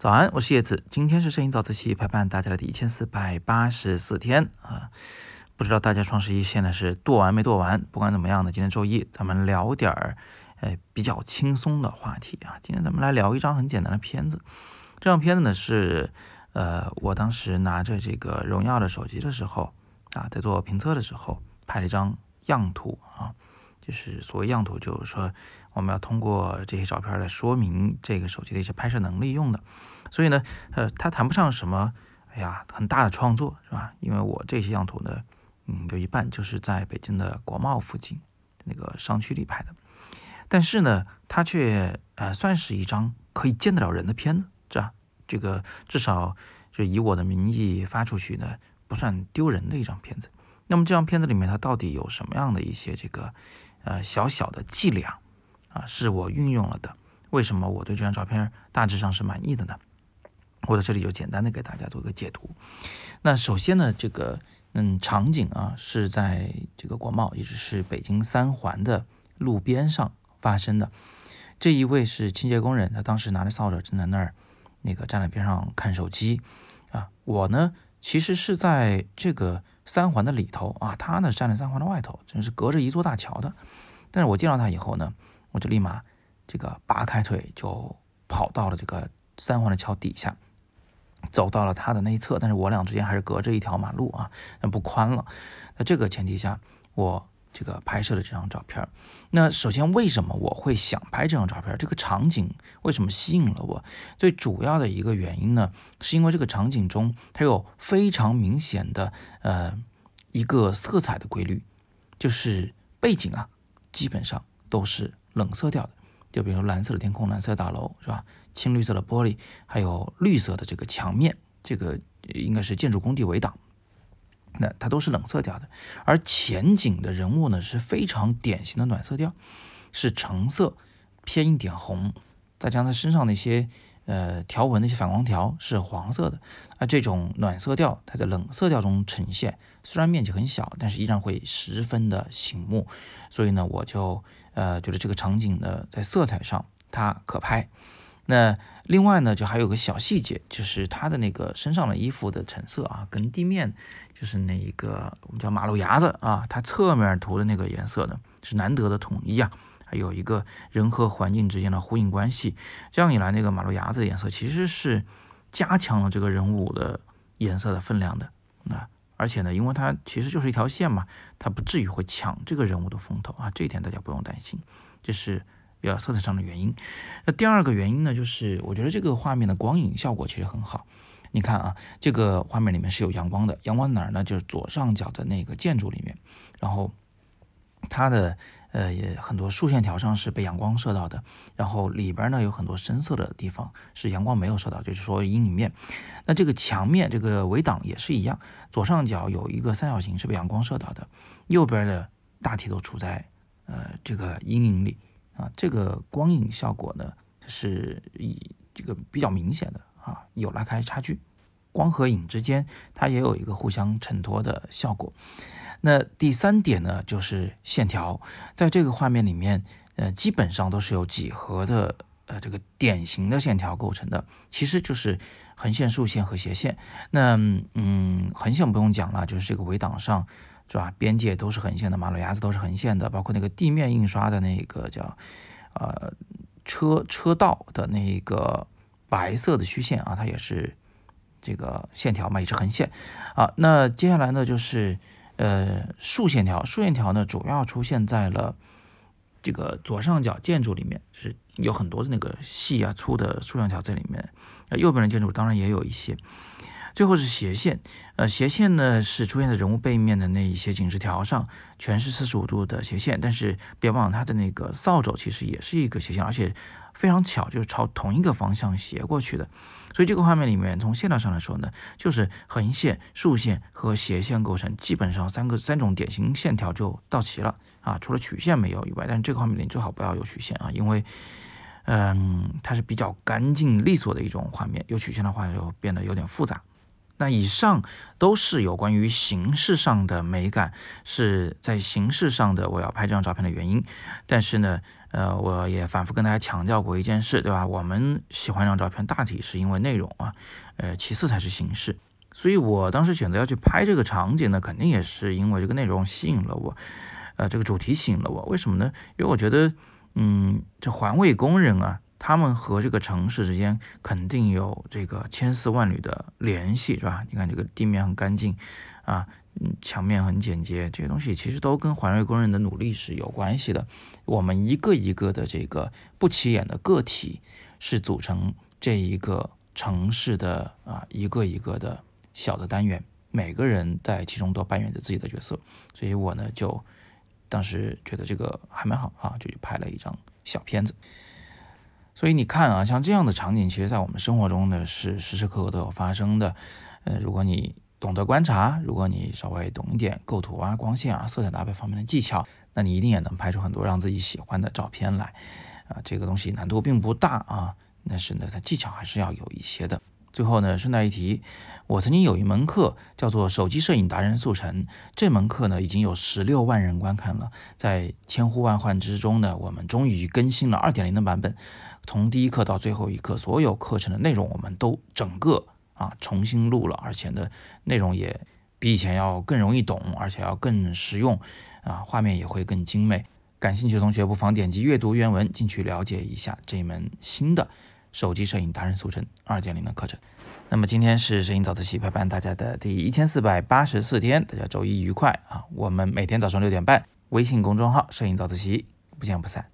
早安，我是叶子。今天是摄影早自习陪伴大家的第一千四百八十四天啊！不知道大家双十一现在是剁完没剁完？不管怎么样呢，今天周一，咱们聊点儿呃比较轻松的话题啊。今天咱们来聊一张很简单的片子。这张片子呢是呃我当时拿着这个荣耀的手机的时候啊，在做评测的时候拍了一张样图啊。就是所谓样图，就是说我们要通过这些照片来说明这个手机的一些拍摄能力用的。所以呢，呃，它谈不上什么，哎呀，很大的创作，是吧？因为我这些样图呢，嗯，有一半就是在北京的国贸附近那个商区里拍的。但是呢，它却呃算是一张可以见得了人的片子，是吧？这个至少就以我的名义发出去呢，不算丢人的一张片子。那么这张片子里面它到底有什么样的一些这个？呃，小小的伎俩啊，是我运用了的。为什么我对这张照片大致上是满意的呢？我在这里就简单的给大家做个解读。那首先呢，这个嗯场景啊是在这个国贸，也就是北京三环的路边上发生的。这一位是清洁工人，他当时拿着扫帚正在那儿那个站在边上看手机啊。我呢，其实是在这个。三环的里头啊，他呢站在三环的外头，真是隔着一座大桥的。但是我见到他以后呢，我就立马这个拔开腿就跑到了这个三环的桥底下，走到了他的那一侧。但是我俩之间还是隔着一条马路啊，那不宽了。那这个前提下，我。这个拍摄的这张照片，那首先为什么我会想拍这张照片？这个场景为什么吸引了我？最主要的一个原因呢，是因为这个场景中它有非常明显的呃一个色彩的规律，就是背景啊基本上都是冷色调的，就比如蓝色的天空、蓝色大楼是吧？青绿色的玻璃，还有绿色的这个墙面，这个应该是建筑工地围挡。那它都是冷色调的，而前景的人物呢是非常典型的暖色调，是橙色偏一点红，再加上他身上那些呃条纹那些反光条是黄色的，而这种暖色调它在冷色调中呈现，虽然面积很小，但是依然会十分的醒目，所以呢我就呃觉得这个场景呢在色彩上它可拍。那另外呢，就还有个小细节，就是他的那个身上的衣服的成色啊，跟地面就是那一个我们叫马路牙子啊，它侧面涂的那个颜色呢，是难得的统一啊，还有一个人和环境之间的呼应关系。这样一来，那个马路牙子的颜色其实是加强了这个人物的颜色的分量的。那而且呢，因为它其实就是一条线嘛，它不至于会抢这个人物的风头啊，这一点大家不用担心。这是。比较色彩上的原因，那第二个原因呢，就是我觉得这个画面的光影效果其实很好。你看啊，这个画面里面是有阳光的，阳光哪儿呢？就是左上角的那个建筑里面，然后它的呃也很多竖线条上是被阳光射到的，然后里边呢有很多深色的地方是阳光没有射到，就是说阴影面。那这个墙面这个围挡也是一样，左上角有一个三角形是被阳光射到的，右边的大体都处在呃这个阴影里。啊，这个光影效果呢是以这个比较明显的啊，有拉开差距，光和影之间它也有一个互相衬托的效果。那第三点呢，就是线条，在这个画面里面，呃，基本上都是由几何的呃这个典型的线条构成的，其实就是横线、竖线和斜线。那嗯，横线不用讲了，就是这个围挡上。是吧？边界都是横线的，马路牙子都是横线的，包括那个地面印刷的那个叫呃车车道的那个白色的虚线啊，它也是这个线条嘛，也是横线啊。那接下来呢，就是呃竖线条，竖线条呢主要出现在了这个左上角建筑里面，是有很多的那个细啊粗的竖线条在里面。那右边的建筑当然也有一些。最后是斜线，呃，斜线呢是出现在人物背面的那一些警示条上，全是四十五度的斜线。但是别忘了，它的那个扫帚其实也是一个斜线，而且非常巧，就是朝同一个方向斜过去的。所以这个画面里面，从线条上来说呢，就是横线、竖线和斜线构成，基本上三个三种典型线条就到齐了啊。除了曲线没有以外，但是这个画面里最好不要有曲线啊，因为嗯，它是比较干净利索的一种画面，有曲线的话就变得有点复杂。那以上都是有关于形式上的美感，是在形式上的我要拍这张照片的原因。但是呢，呃，我也反复跟大家强调过一件事，对吧？我们喜欢这张照片，大体是因为内容啊，呃，其次才是形式。所以我当时选择要去拍这个场景呢，肯定也是因为这个内容吸引了我，呃，这个主题吸引了我。为什么呢？因为我觉得，嗯，这环卫工人啊。他们和这个城市之间肯定有这个千丝万缕的联系，是吧？你看这个地面很干净，啊，嗯，墙面很简洁，这些东西其实都跟环卫工人的努力是有关系的。我们一个一个的这个不起眼的个体，是组成这一个城市的啊一个一个的小的单元，每个人在其中都扮演着自己的角色。所以我呢就当时觉得这个还蛮好啊，就去拍了一张小片子。所以你看啊，像这样的场景，其实在我们生活中呢是时时刻刻都有发生的。呃，如果你懂得观察，如果你稍微懂一点构图啊、光线啊、色彩搭配方面的技巧，那你一定也能拍出很多让自己喜欢的照片来。啊，这个东西难度并不大啊，但是呢，它技巧还是要有一些的。最后呢，顺带一提，我曾经有一门课叫做手机摄影达人速成，这门课呢已经有十六万人观看了，在千呼万唤之中呢，我们终于更新了二点零的版本，从第一课到最后一课，所有课程的内容我们都整个啊重新录了，而且呢内容也比以前要更容易懂，而且要更实用，啊画面也会更精美。感兴趣的同学不妨点击阅读原文进去了解一下这门新的。手机摄影达人速成二点零的课程。那么今天是摄影早自习陪伴大家的第一千四百八十四天，大家周一愉快啊！我们每天早上六点半，微信公众号“摄影早自习”，不见不散。